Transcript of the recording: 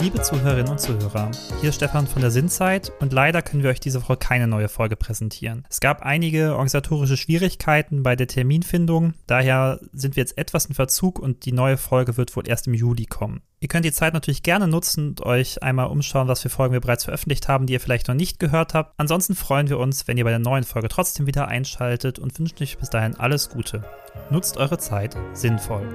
Liebe Zuhörerinnen und Zuhörer. Hier ist Stefan von der Sinnzeit und leider können wir euch diese Woche keine neue Folge präsentieren. Es gab einige organisatorische Schwierigkeiten bei der Terminfindung, daher sind wir jetzt etwas in Verzug und die neue Folge wird wohl erst im Juli kommen. Ihr könnt die Zeit natürlich gerne nutzen und euch einmal umschauen, was für Folgen wir bereits veröffentlicht haben, die ihr vielleicht noch nicht gehört habt. Ansonsten freuen wir uns, wenn ihr bei der neuen Folge trotzdem wieder einschaltet und wünschen euch bis dahin alles Gute. Nutzt eure Zeit sinnvoll.